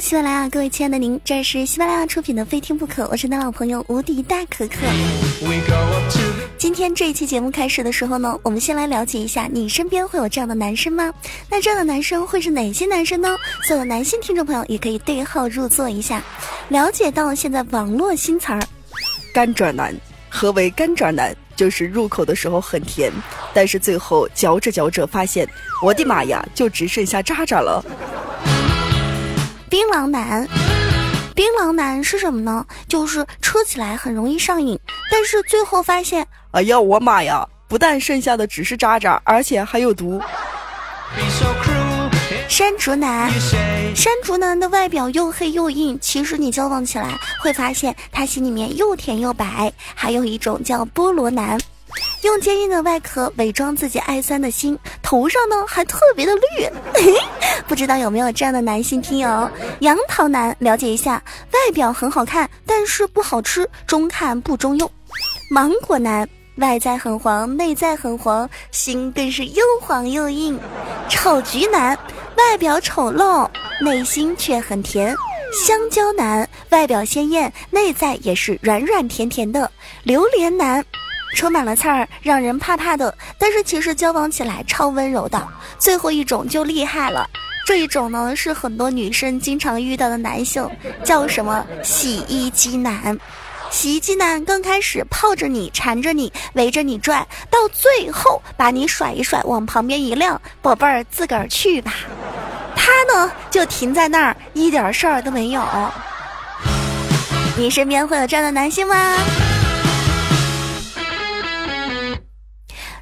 喜马拉雅，各位亲爱的您，这是喜马拉雅出品的《非听不可》，我是你的老朋友无敌大可可。今天这一期节目开始的时候呢，我们先来了解一下，你身边会有这样的男生吗？那这样的男生会是哪些男生呢？所有男性听众朋友也可以对号入座一下，了解到现在网络新词儿“干爪男”。何为干爪男？就是入口的时候很甜，但是最后嚼着嚼着发现，我的妈呀，就只剩下渣渣了。槟榔男，槟榔男是什么呢？就是吃起来很容易上瘾，但是最后发现，哎呀，我妈呀，不但剩下的只是渣渣，而且还有毒。山竹男，山竹男的外表又黑又硬，其实你交往起来会发现他心里面又甜又白。还有一种叫菠萝男，用坚硬的外壳伪装自己爱酸的心，头上呢还特别的绿。不知道有没有这样的男性听友？杨桃男，了解一下，外表很好看，但是不好吃，中看不中用。芒果男。外在很黄，内在很黄，心更是又黄又硬。丑橘男，外表丑陋，内心却很甜。香蕉男，外表鲜艳，内在也是软软甜甜的。榴莲男，充满了刺儿，让人怕怕的，但是其实交往起来超温柔的。最后一种就厉害了，这一种呢是很多女生经常遇到的男性，叫什么洗衣机男。洗衣机男刚开始泡着你，缠着你，围着你转，到最后把你甩一甩，往旁边一晾，宝贝儿自个儿去吧。他呢就停在那儿，一点事儿都没有。你身边会有这样的男性吗？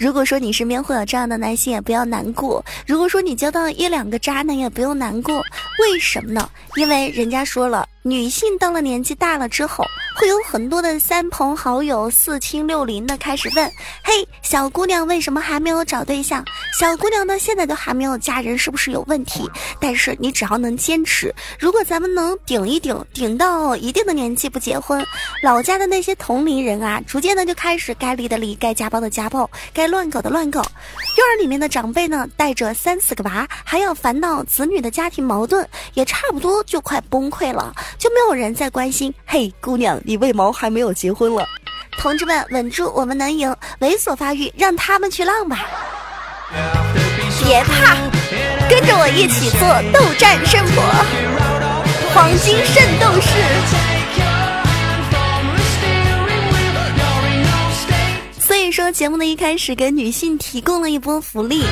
如果说你身边会有这样的男性，也不要难过。如果说你交到一两个渣男，也不用难过。为什么呢？因为人家说了，女性到了年纪大了之后。会有很多的三朋好友、四亲六邻的开始问：“嘿，小姑娘为什么还没有找对象？小姑娘呢，现在都还没有嫁人，是不是有问题？”但是你只要能坚持，如果咱们能顶一顶，顶到一定的年纪不结婚，老家的那些同龄人啊，逐渐的就开始该离的离，该家暴的家暴，该乱搞的乱搞。院儿里面的长辈呢，带着三四个娃，还要烦恼子女的家庭矛盾，也差不多就快崩溃了，就没有人再关心：“嘿，姑娘。”你为毛还没有结婚了？同志们，稳住，我们能赢！猥琐发育，让他们去浪吧！别怕，跟着我一起做斗战胜佛，黄金圣斗士。所以说，节目的一开始给女性提供了一波福利，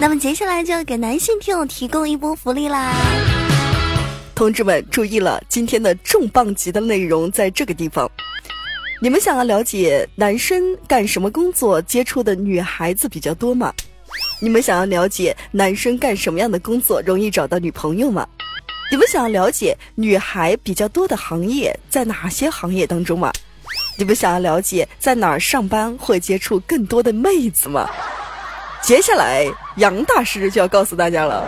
那么接下来就要给男性听友提供一波福利啦。同志们注意了，今天的重磅级的内容在这个地方。你们想要了解男生干什么工作接触的女孩子比较多吗？你们想要了解男生干什么样的工作容易找到女朋友吗？你们想要了解女孩比较多的行业在哪些行业当中吗？你们想要了解在哪儿上班会接触更多的妹子吗？接下来杨大师就要告诉大家了。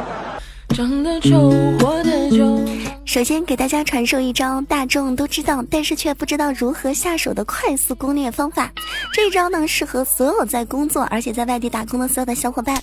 长得丑，活得久。首先给大家传授一招大众都知道，但是却不知道如何下手的快速攻略方法。这一招呢，适合所有在工作而且在外地打工的所有的小伙伴。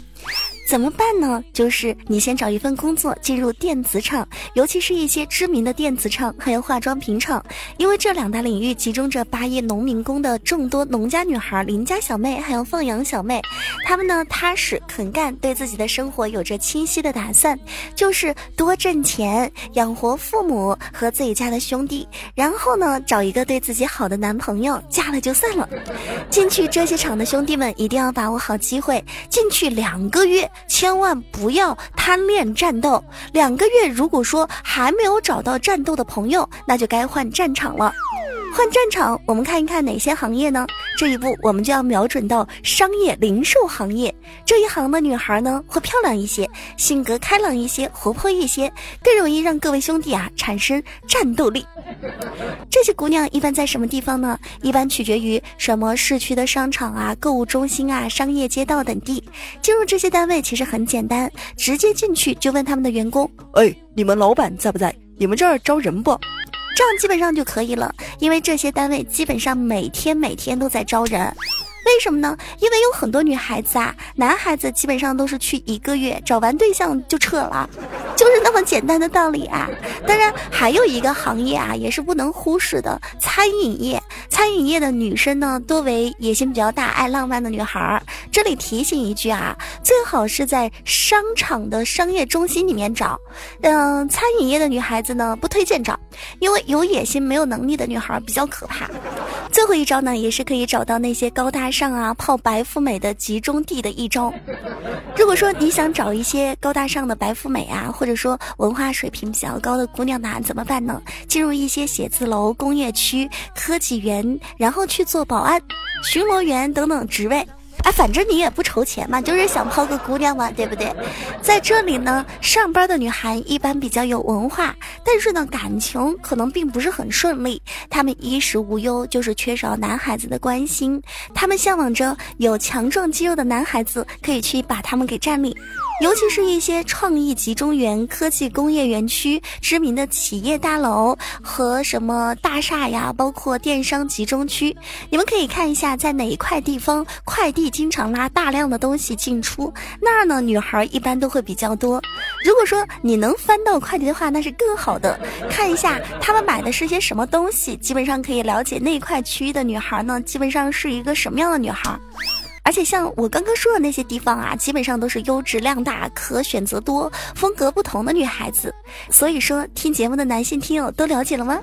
怎么办呢？就是你先找一份工作，进入电子厂，尤其是一些知名的电子厂，还有化妆品厂，因为这两大领域集中着八亿农民工的众多农家女孩、邻家小妹，还有放羊小妹。她们呢，踏实肯干，对自己的生活有着清晰的打算，就是多挣钱，养活父母和自己家的兄弟，然后呢，找一个对自己好的男朋友，嫁了就算了。进去这些场的兄弟们，一定要把握好机会，进去两个月。千万不要贪恋战斗。两个月，如果说还没有找到战斗的朋友，那就该换战场了。换战场，我们看一看哪些行业呢？这一步我们就要瞄准到商业零售行业这一行的女孩呢，会漂亮一些，性格开朗一些，活泼一些，更容易让各位兄弟啊产生战斗力。这些姑娘一般在什么地方呢？一般取决于什么市区的商场啊、购物中心啊、商业街道等地。进入这些单位其实很简单，直接进去就问他们的员工：“哎，你们老板在不在？你们这儿招人不？”这样基本上就可以了，因为这些单位基本上每天每天都在招人，为什么呢？因为有很多女孩子啊，男孩子基本上都是去一个月找完对象就撤了，就是那么简单的道理啊！当然，还有一个行业啊，也是不能忽视的，餐饮业。餐饮业的女生呢，多为野心比较大、爱浪漫的女孩儿。这里提醒一句啊，最好是在商场的商业中心里面找。嗯，餐饮业的女孩子呢，不推荐找，因为有野心没有能力的女孩比较可怕。最后一招呢，也是可以找到那些高大上啊、泡白富美的集中地的一招。如果说你想找一些高大上的白富美啊，或者说文化水平比较高的姑娘呢，怎么办呢？进入一些写字楼、工业区、科技园，然后去做保安、巡逻员等等职位。哎，反正你也不愁钱嘛，就是想泡个姑娘嘛，对不对？在这里呢，上班的女孩一般比较有文化，但是呢，感情可能并不是很顺利。她们衣食无忧，就是缺少男孩子的关心。她们向往着有强壮肌肉的男孩子可以去把她们给占领。尤其是一些创意集中园、科技工业园区、知名的企业大楼和什么大厦呀，包括电商集中区，你们可以看一下，在哪一块地方快递经常拉大量的东西进出，那儿呢女孩一般都会比较多。如果说你能翻到快递的话，那是更好的。看一下他们买的是些什么东西，基本上可以了解那块区域的女孩呢，基本上是一个什么样的女孩。而且像我刚刚说的那些地方啊，基本上都是优质量大、可选择多、风格不同的女孩子。所以说，听节目的男性听友都了解了吗？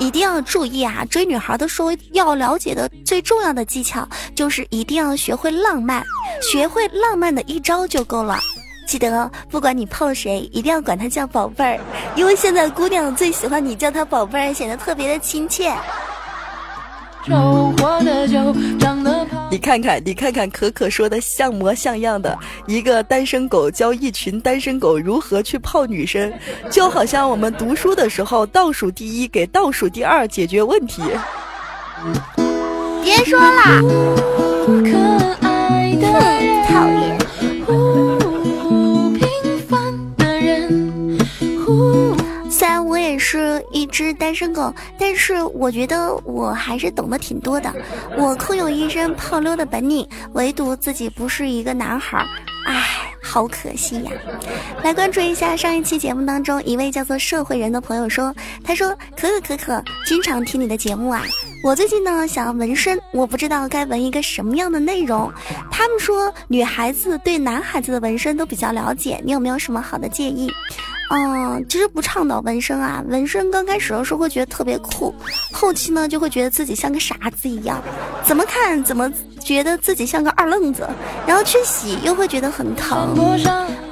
一定要注意啊！追女孩的时候要了解的最重要的技巧，就是一定要学会浪漫，学会浪漫的一招就够了。记得，不管你泡谁，一定要管她叫宝贝儿，因为现在姑娘最喜欢你叫她宝贝儿，显得特别的亲切。你看看，你看看，可可说的像模像样的一个单身狗教一群单身狗如何去泡女生，就好像我们读书的时候倒数第一给倒数第二解决问题。别说了，讨厌。只单身狗，但是我觉得我还是懂得挺多的。我空有一身泡妞的本领，唯独自己不是一个男孩儿，唉，好可惜呀。来关注一下上一期节目当中一位叫做社会人的朋友说，他说可可可可，经常听你的节目啊。我最近呢想要纹身，我不知道该纹一个什么样的内容。他们说女孩子对男孩子的纹身都比较了解，你有没有什么好的建议？嗯，其实不倡导纹身啊。纹身刚开始的时候会觉得特别酷，后期呢就会觉得自己像个傻子一样，怎么看怎么觉得自己像个二愣子，然后去洗又会觉得很疼。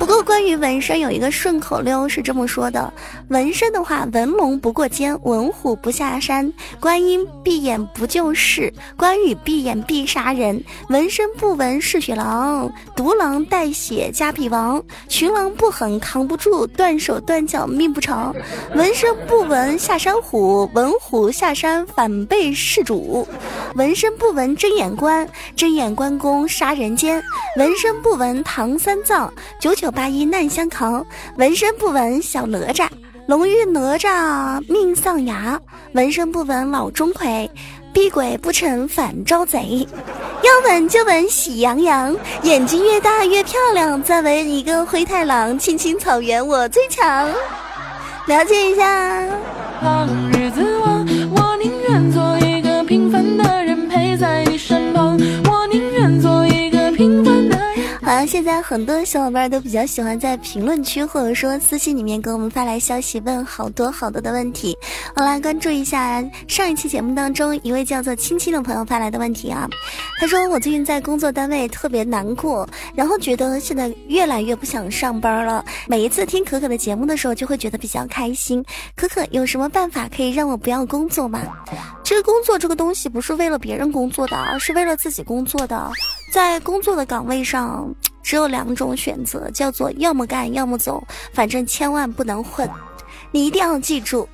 不过关于纹身有一个顺口溜是这么说的：纹身的话，纹龙不过肩，纹虎不下山，观音闭眼不救世，关羽闭眼必杀人。纹身不纹是血狼，独狼带血加比王，群狼不狠扛不住，断手断脚命不长。纹身不纹下山虎，纹虎下山反被事主。纹身不纹睁眼关，睁眼关公杀人间。纹身不纹唐三藏，九九。八一难相扛，纹身不纹小哪吒，龙遇哪吒命丧崖。纹身不纹老钟馗，逼鬼不成反招贼。要纹就纹喜羊羊，眼睛越大越漂亮。再纹一个灰太狼，青青草原我最强。了解一下。现在很多小伙伴都比较喜欢在评论区或者说私信里面给我们发来消息，问好多好多的问题。我来关注一下上一期节目当中一位叫做青青的朋友发来的问题啊。他说我最近在工作单位特别难过，然后觉得现在越来越不想上班了。每一次听可可的节目的时候，就会觉得比较开心。可可有什么办法可以让我不要工作吗？其实工作这个东西不是为了别人工作的，而是为了自己工作的。在工作的岗位上。只有两种选择，叫做要么干，要么走，反正千万不能混。你一定要记住，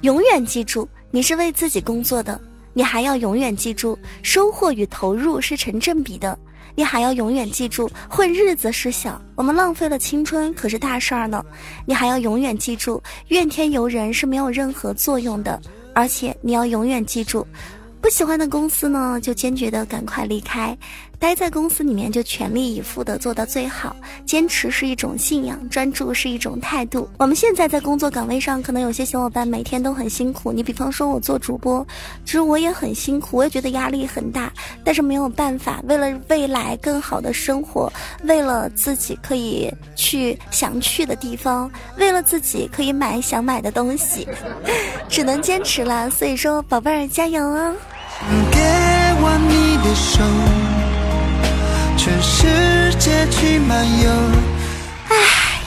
永远记住，你是为自己工作的。你还要永远记住，收获与投入是成正比的。你还要永远记住，混日子是小，我们浪费了青春可是大事儿呢。你还要永远记住，怨天尤人是没有任何作用的。而且你要永远记住，不喜欢的公司呢，就坚决的赶快离开。待在公司里面就全力以赴的做到最好，坚持是一种信仰，专注是一种态度。我们现在在工作岗位上，可能有些小伙伴每天都很辛苦。你比方说我做主播，其实我也很辛苦，我也觉得压力很大，但是没有办法，为了未来更好的生活，为了自己可以去想去的地方，为了自己可以买想买的东西，只能坚持了。所以说，宝贝儿加油啊！给我你的手，全世界去漫游。唉，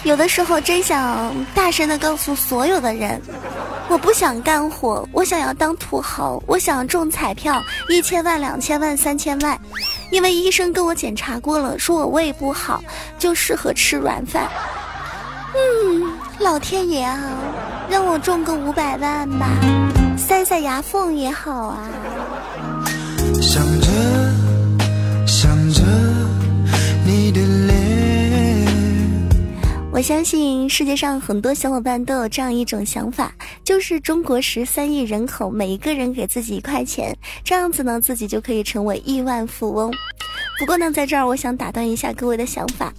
有的时候真想大声的告诉所有的人，我不想干活，我想要当土豪，我想中彩票，一千万、两千万、三千万，因为医生跟我检查过了，说我胃不好，就适合吃软饭。嗯，老天爷啊，让我中个五百万吧，塞塞牙缝也好啊。想我相信世界上很多小伙伴都有这样一种想法，就是中国十三亿人口，每一个人给自己一块钱，这样子呢，自己就可以成为亿万富翁。不过呢，在这儿我想打断一下各位的想法。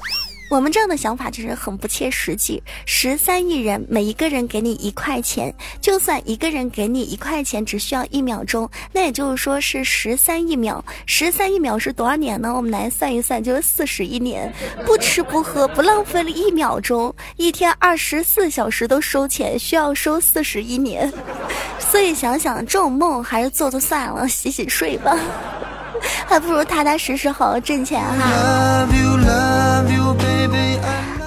我们这样的想法就是很不切实际。十三亿人，每一个人给你一块钱，就算一个人给你一块钱，只需要一秒钟，那也就是说是十三亿秒。十三亿秒是多少年呢？我们来算一算，就是四十亿年。不吃不喝，不浪费了一秒钟，一天二十四小时都收钱，需要收四十一年。所以想想这种梦还是做做算了，洗洗睡吧，还不如踏踏实实好好挣钱哈。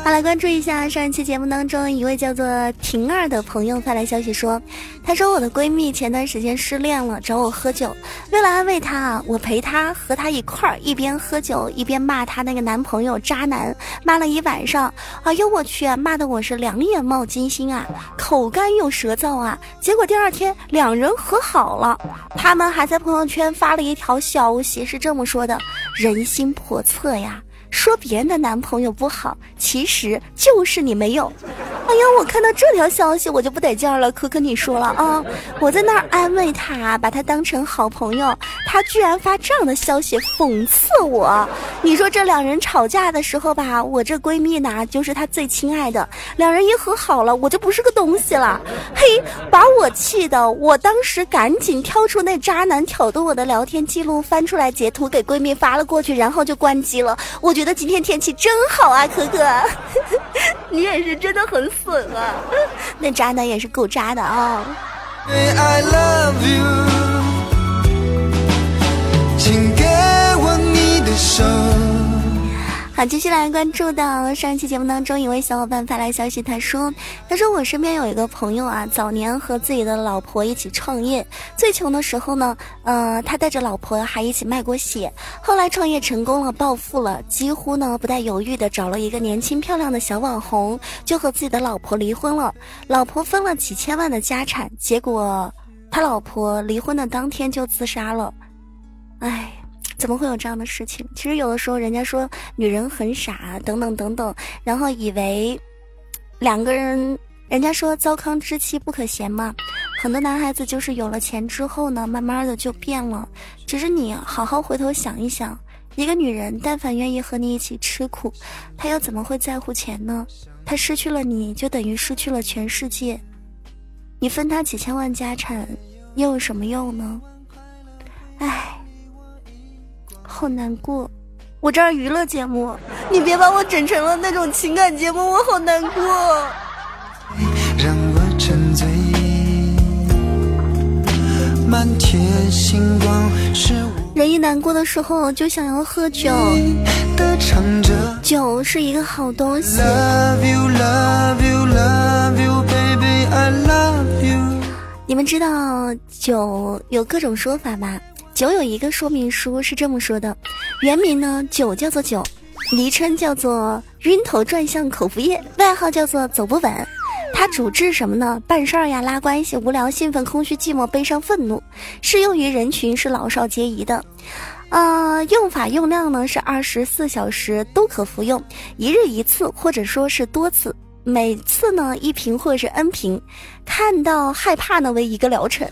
好，来关注一下上一期节目当中一位叫做婷儿的朋友发来消息说，她说我的闺蜜前段时间失恋了，找我喝酒。为了安慰她，我陪她和她一块儿一边喝酒一边骂她那个男朋友渣男，骂了一晚上。哎呦我去，骂的我是两眼冒金星啊，口干又舌燥啊。结果第二天两人和好了，他们还在朋友圈发了一条消息，是这么说的：人心叵测呀。说别人的男朋友不好，其实就是你没用。哎呀，我看到这条消息我就不得劲儿了。可可你说了啊，我在那儿安慰他，把他当成好朋友，他居然发这样的消息讽刺我。你说这两人吵架的时候吧，我这闺蜜呢就是他最亲爱的。两人一和好了，我就不是个东西了。嘿，把我气的，我当时赶紧挑出那渣男挑逗我的聊天记录，翻出来截图给闺蜜发了过去，然后就关机了。我觉得今天天气真好啊，可可，你也是真的很损了，那渣男也是够渣的啊。请给我你的手。好，继续来关注到上一期节目当中，一位小伙伴发来消息，他说：“他说我身边有一个朋友啊，早年和自己的老婆一起创业，最穷的时候呢，呃，他带着老婆还一起卖过血。后来创业成功了，暴富了，几乎呢不带犹豫的找了一个年轻漂亮的小网红，就和自己的老婆离婚了。老婆分了几千万的家产，结果他老婆离婚的当天就自杀了。哎。”怎么会有这样的事情？其实有的时候，人家说女人很傻，等等等等，然后以为两个人，人家说糟糠之妻不可嫌嘛。很多男孩子就是有了钱之后呢，慢慢的就变了。只是你好好回头想一想，一个女人但凡愿意和你一起吃苦，她又怎么会在乎钱呢？她失去了你就等于失去了全世界，你分她几千万家产又有什么用呢？唉。好难过，我这儿娱乐节目，你别把我整成了那种情感节目，我好难过。人一难过的时候就想要喝酒，酒是一个好东西。你们知道酒有各种说法吗？酒有一个说明书是这么说的：原名呢酒叫做酒，昵称叫做晕头转向口服液，外号叫做走不稳。它主治什么呢？办事儿呀、拉关系、无聊、兴奋、空虚、寂寞、悲伤、愤怒。适用于人群是老少皆宜的。呃，用法用量呢是二十四小时都可服用，一日一次或者说是多次，每次呢一瓶或者是 N 瓶。看到害怕呢为一个疗程。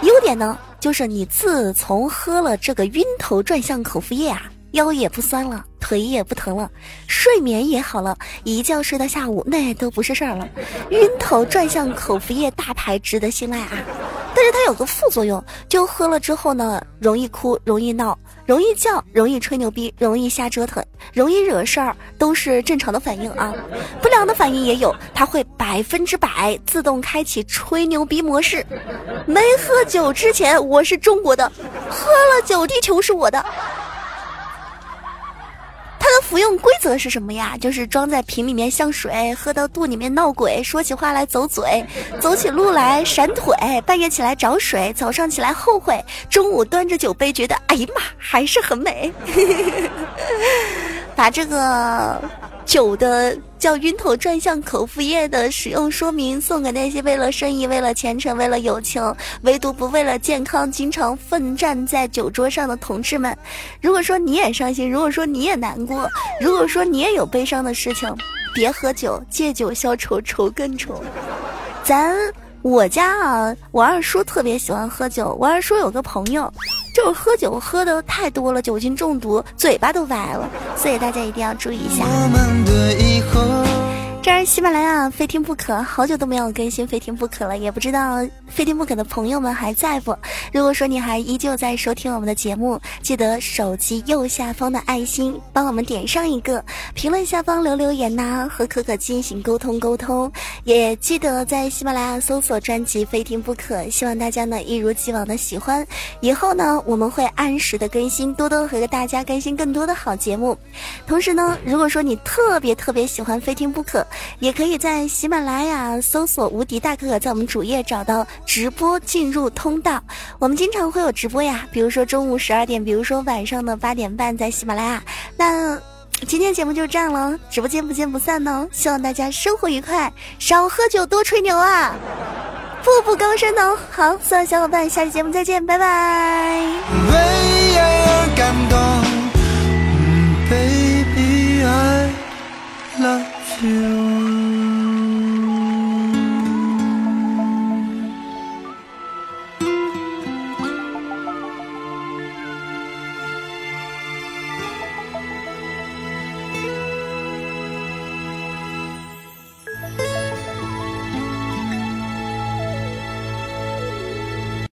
优点呢？就是你自从喝了这个晕头转向口服液啊，腰也不酸了，腿也不疼了，睡眠也好了，一觉睡到下午那都不是事儿了。晕头转向口服液大牌值得信赖啊！但是它有个副作用，就喝了之后呢，容易哭，容易闹，容易叫，容易吹牛逼，容易瞎折腾，容易惹事儿，都是正常的反应啊。不良的反应也有，它会百分之百自动开启吹牛逼模式。没喝酒之前我是中国的，喝了酒地球是我的。服用规则是什么呀？就是装在瓶里面像水，喝到肚里面闹鬼，说起话来走嘴，走起路来闪腿，半夜起来找水，早上起来后悔，中午端着酒杯觉得哎呀妈还是很美，把这个。酒的叫晕头转向口服液的使用说明送给那些为了生意、为了前程、为了友情，唯独不为了健康，经常奋战在酒桌上的同志们。如果说你也伤心，如果说你也难过，如果说你也有悲伤的事情，别喝酒，借酒消愁，愁更愁。咱。我家啊，我二叔特别喜欢喝酒。我二叔有个朋友，就是喝酒喝的太多了，酒精中毒，嘴巴都歪了。所以大家一定要注意一下。这是喜马拉雅非听不可，好久都没有更新非听不可了，也不知道非听不可的朋友们还在不？如果说你还依旧在收听我们的节目，记得手机右下方的爱心帮我们点上一个，评论下方留留言呐，和可可进行沟通沟通。也记得在喜马拉雅搜索专辑非听不可，希望大家呢一如既往的喜欢。以后呢我们会按时的更新，多多和大家更新更多的好节目。同时呢，如果说你特别特别喜欢非听不可。也可以在喜马拉雅搜索无敌大哥哥在我们主页找到直播进入通道。我们经常会有直播呀比如说中午十二点比如说晚上的八点半在喜马拉雅。那今天节目就这样了直播间不见不散呢希望大家生活愉快少喝酒多吹牛啊。步步高升呢好所有小伙伴下期节目再见拜拜。为爱而感动 baby i love you